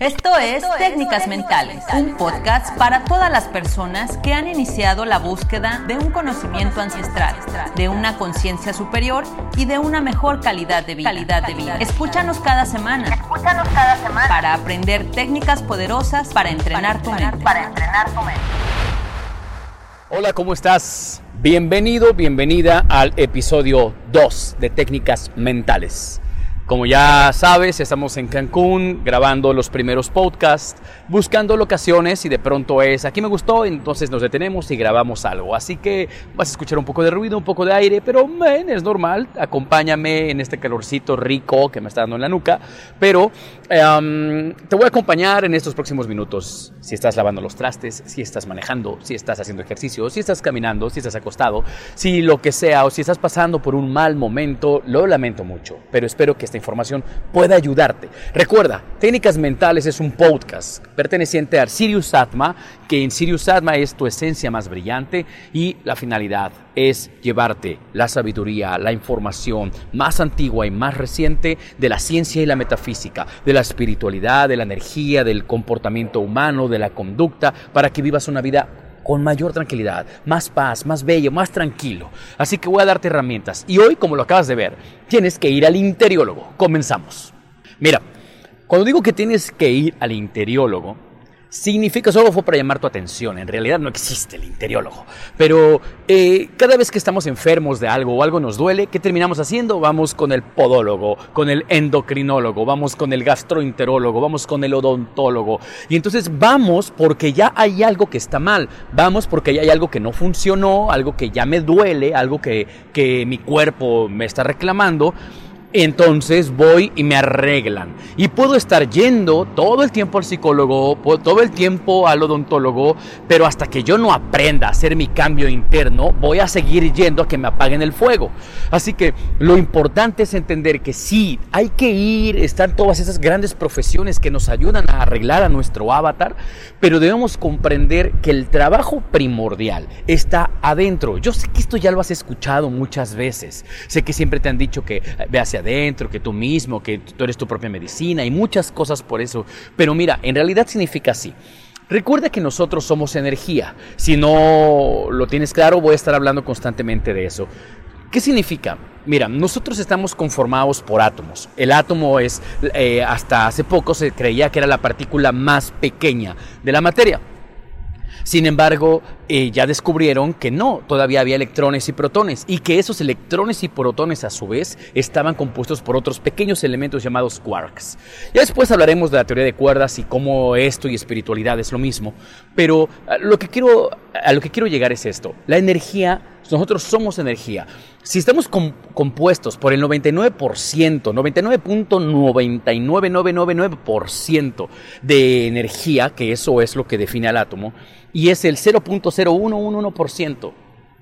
Esto es Técnicas Mentales, un podcast para todas las personas que han iniciado la búsqueda de un conocimiento ancestral, de una conciencia superior y de una mejor calidad de vida. Escúchanos cada semana. Para aprender técnicas poderosas para entrenar tu mente. Hola, ¿cómo estás? Bienvenido, bienvenida al episodio 2 de Técnicas Mentales. Como ya sabes, estamos en Cancún grabando los primeros podcasts, buscando locaciones y de pronto es, aquí me gustó, entonces nos detenemos y grabamos algo. Así que vas a escuchar un poco de ruido, un poco de aire, pero man, es normal, acompáñame en este calorcito rico que me está dando en la nuca, pero em, te voy a acompañar en estos próximos minutos. Si estás lavando los trastes, si estás manejando, si estás haciendo ejercicio, si estás caminando, si estás acostado, si lo que sea o si estás pasando por un mal momento, lo lamento mucho, pero espero que esta información pueda ayudarte. Recuerda, Técnicas Mentales es un podcast perteneciente a Sirius Atma, que en Sirius Atma es tu esencia más brillante y la finalidad es llevarte la sabiduría, la información más antigua y más reciente de la ciencia y la metafísica, de la espiritualidad, de la energía, del comportamiento humano, de la conducta, para que vivas una vida con mayor tranquilidad, más paz, más bello, más tranquilo. Así que voy a darte herramientas. Y hoy, como lo acabas de ver, tienes que ir al interiólogo. Comenzamos. Mira, cuando digo que tienes que ir al interiólogo, significa, solo fue para llamar tu atención, en realidad no existe el interiólogo, pero eh, cada vez que estamos enfermos de algo o algo nos duele, ¿qué terminamos haciendo? Vamos con el podólogo, con el endocrinólogo, vamos con el gastroenterólogo, vamos con el odontólogo, y entonces vamos porque ya hay algo que está mal, vamos porque ya hay algo que no funcionó, algo que ya me duele, algo que, que mi cuerpo me está reclamando, entonces voy y me arreglan. Y puedo estar yendo todo el tiempo al psicólogo, todo el tiempo al odontólogo, pero hasta que yo no aprenda a hacer mi cambio interno, voy a seguir yendo a que me apaguen el fuego. Así que lo importante es entender que sí, hay que ir, están todas esas grandes profesiones que nos ayudan a arreglar a nuestro avatar, pero debemos comprender que el trabajo primordial está adentro. Yo sé que esto ya lo has escuchado muchas veces. Sé que siempre te han dicho que adentro, que tú mismo, que tú eres tu propia medicina y muchas cosas por eso. Pero mira, en realidad significa así. Recuerda que nosotros somos energía. Si no lo tienes claro, voy a estar hablando constantemente de eso. ¿Qué significa? Mira, nosotros estamos conformados por átomos. El átomo es, eh, hasta hace poco se creía que era la partícula más pequeña de la materia. Sin embargo, eh, ya descubrieron que no, todavía había electrones y protones y que esos electrones y protones a su vez estaban compuestos por otros pequeños elementos llamados quarks. Ya después hablaremos de la teoría de cuerdas y cómo esto y espiritualidad es lo mismo, pero lo que quiero, a lo que quiero llegar es esto. La energía nosotros somos energía. Si estamos compuestos por el 99%, 99.99999% de energía, que eso es lo que define al átomo, y es el 0.0111%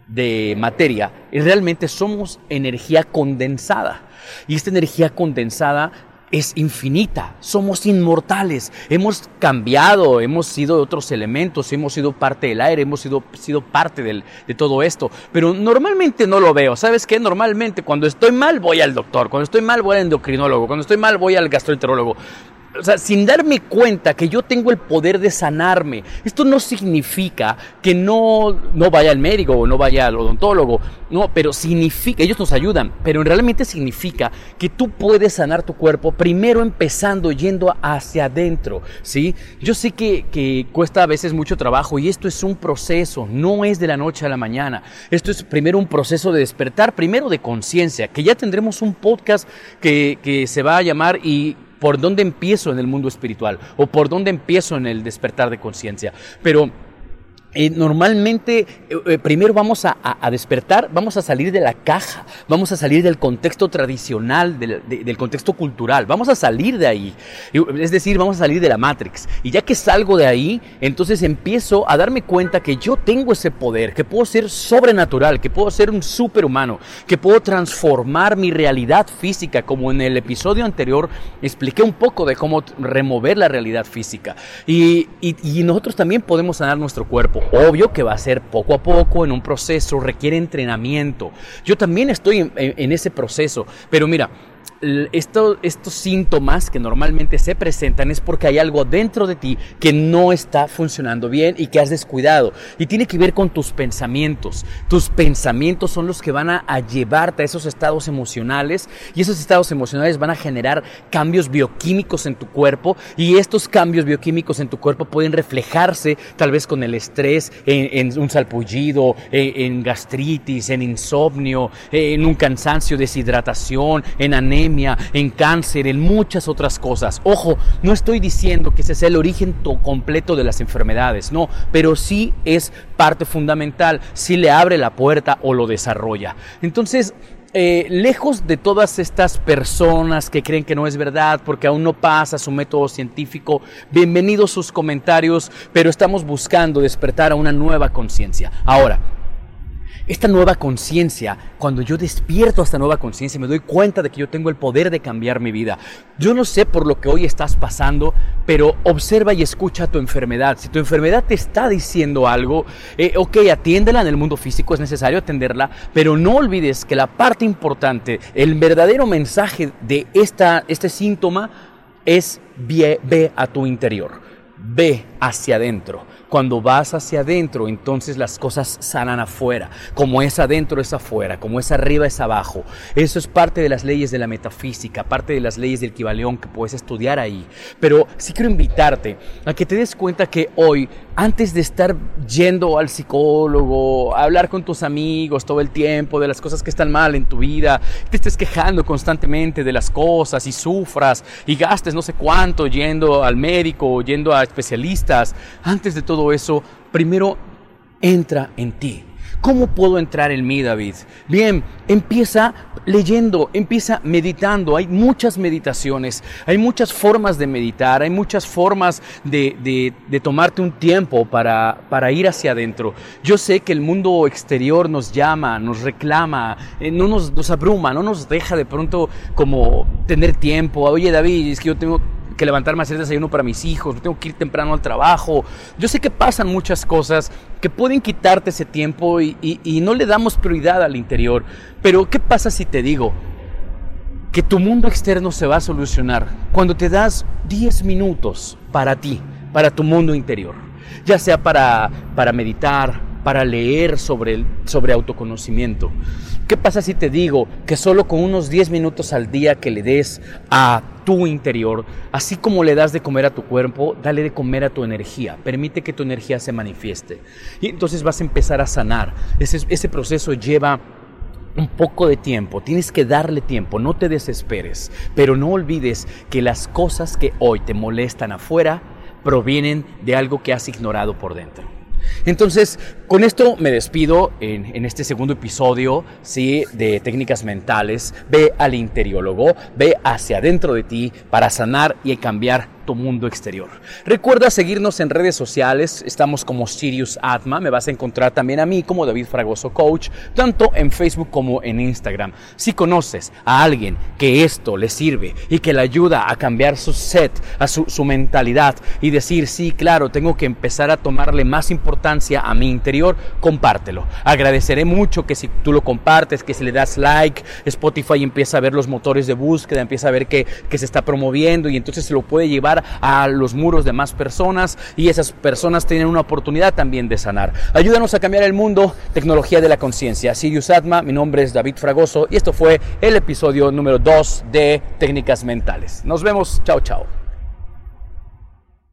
de materia, realmente somos energía condensada. Y esta energía condensada es infinita, somos inmortales, hemos cambiado, hemos sido otros elementos, hemos sido parte del aire, hemos sido, sido parte de todo esto, pero normalmente no lo veo, ¿sabes qué? Normalmente cuando estoy mal voy al doctor, cuando estoy mal voy al endocrinólogo, cuando estoy mal voy al gastroenterólogo, o sea, sin darme cuenta que yo tengo el poder de sanarme. Esto no significa que no, no vaya al médico o no vaya al odontólogo, no, pero significa, ellos nos ayudan, pero realmente significa que tú puedes sanar tu cuerpo primero empezando yendo hacia adentro, ¿sí? Yo sé que, que cuesta a veces mucho trabajo y esto es un proceso, no es de la noche a la mañana. Esto es primero un proceso de despertar, primero de conciencia, que ya tendremos un podcast que, que se va a llamar y por dónde empiezo en el mundo espiritual o por dónde empiezo en el despertar de conciencia. Pero eh, normalmente eh, eh, primero vamos a, despertar, vamos a salir de la caja, vamos a salir del contexto tradicional, del, contexto cultural, vamos a salir de ahí, es decir, vamos a salir de la Matrix. Y ya que salgo de ahí, entonces empiezo a darme cuenta que yo tengo ese poder, que puedo ser sobrenatural, que puedo ser un superhumano, que puedo transformar mi realidad física, como en el episodio anterior expliqué un poco de cómo remover la realidad física. y nosotros también podemos sanar nuestro cuerpo. Obvio que va a ser poco a poco en un proceso, requiere entrenamiento. Yo también estoy en, ese proceso, pero mira, esto, estos síntomas que normalmente se presentan es porque hay algo dentro de ti que no está funcionando bien y que has descuidado. Y tiene que ver con tus pensamientos. Tus pensamientos son los que van a, a llevarte a esos estados emocionales y esos estados emocionales van a generar cambios bioquímicos en tu cuerpo y estos cambios bioquímicos en tu cuerpo pueden reflejarse tal vez con el estrés, en, un salpullido, en, gastritis, en insomnio, en un cansancio, deshidratación, en anemia, en cáncer, en muchas otras cosas. Ojo, no estoy diciendo que ese sea el origen completo de las enfermedades, no, pero sí es parte fundamental, si le abre la puerta o lo desarrolla. Entonces, eh, lejos de todas estas personas que creen que no es verdad porque aún no pasa su método científico, bienvenidos sus comentarios, pero estamos buscando despertar a una nueva conciencia. Ahora, esta nueva conciencia, cuando yo despierto esta nueva conciencia, me doy cuenta de que yo tengo el poder de cambiar mi vida. Yo no sé por lo que hoy estás pasando, pero observa y escucha tu enfermedad. Si tu enfermedad te está diciendo algo, eh, ok, atiéndela en el mundo físico, es necesario atenderla, pero no olvides que la parte importante, el verdadero mensaje de esta, este síntoma es ve a tu interior, ve hacia adentro. Cuando vas hacia adentro, entonces las cosas sanan afuera. Como es adentro es afuera, como es arriba es abajo. Eso es parte de las leyes de la metafísica, parte de las leyes del Kibaleón que puedes estudiar ahí. Pero sí quiero invitarte a que te des cuenta que hoy, antes de estar yendo al psicólogo, a hablar con tus amigos todo el tiempo de las cosas que están mal en tu vida, te estés quejando constantemente de las cosas y sufras y gastes no sé cuánto yendo al médico, yendo a especialistas, antes de todo eso, primero entra en ti. ¿Cómo puedo entrar en mí, David? Bien, empieza leyendo, empieza meditando. Hay muchas meditaciones, hay muchas formas de meditar, hay muchas formas de, tomarte un tiempo para, para, ir hacia adentro. Yo sé que el mundo exterior nos llama, nos reclama, eh, no nos, nos abruma, no nos deja de pronto como tener tiempo. Oye, David, es que yo tengo que levantarme a hacer desayuno para mis hijos, tengo que ir temprano al trabajo. Yo sé que pasan muchas cosas que pueden quitarte ese tiempo y, no le damos prioridad al interior. Pero ¿qué pasa si te digo que tu mundo externo se va a solucionar cuando te das 10 minutos para ti, para tu mundo interior? Ya sea para, para meditar, para leer sobre, sobre autoconocimiento. ¿Qué pasa si te digo que solo con unos 10 minutos al día que le des a tu interior, así como le das de comer a tu cuerpo, dale de comer a tu energía, permite que tu energía se manifieste. Y entonces vas a empezar a sanar. Ese, ese proceso lleva un poco de tiempo, tienes que darle tiempo, no te desesperes, pero no olvides que las cosas que hoy te molestan afuera provienen de algo que has ignorado por dentro. Entonces, con esto me despido en, este segundo episodio ¿sí? de técnicas mentales. Ve al interiólogo, ve hacia adentro de ti para sanar y cambiar mundo exterior. Recuerda seguirnos en redes sociales, estamos como Sirius Atma, me vas a encontrar también a mí como David Fragoso Coach, tanto en Facebook como en Instagram. Si conoces a alguien que esto le sirve y que le ayuda a cambiar su set, a su, su mentalidad y decir, sí, claro, tengo que empezar a tomarle más importancia a mi interior, compártelo. Agradeceré mucho que si tú lo compartes, que si le das like, Spotify empieza a ver los motores de búsqueda, empieza a ver que, que se está promoviendo y entonces se lo puede llevar a los muros de más personas y esas personas tienen una oportunidad también de sanar. Ayúdanos a cambiar el mundo, tecnología de la conciencia. Sirius Atma, mi nombre es David Fragoso y esto fue el episodio número 2 de Técnicas Mentales. Nos vemos, chao chao.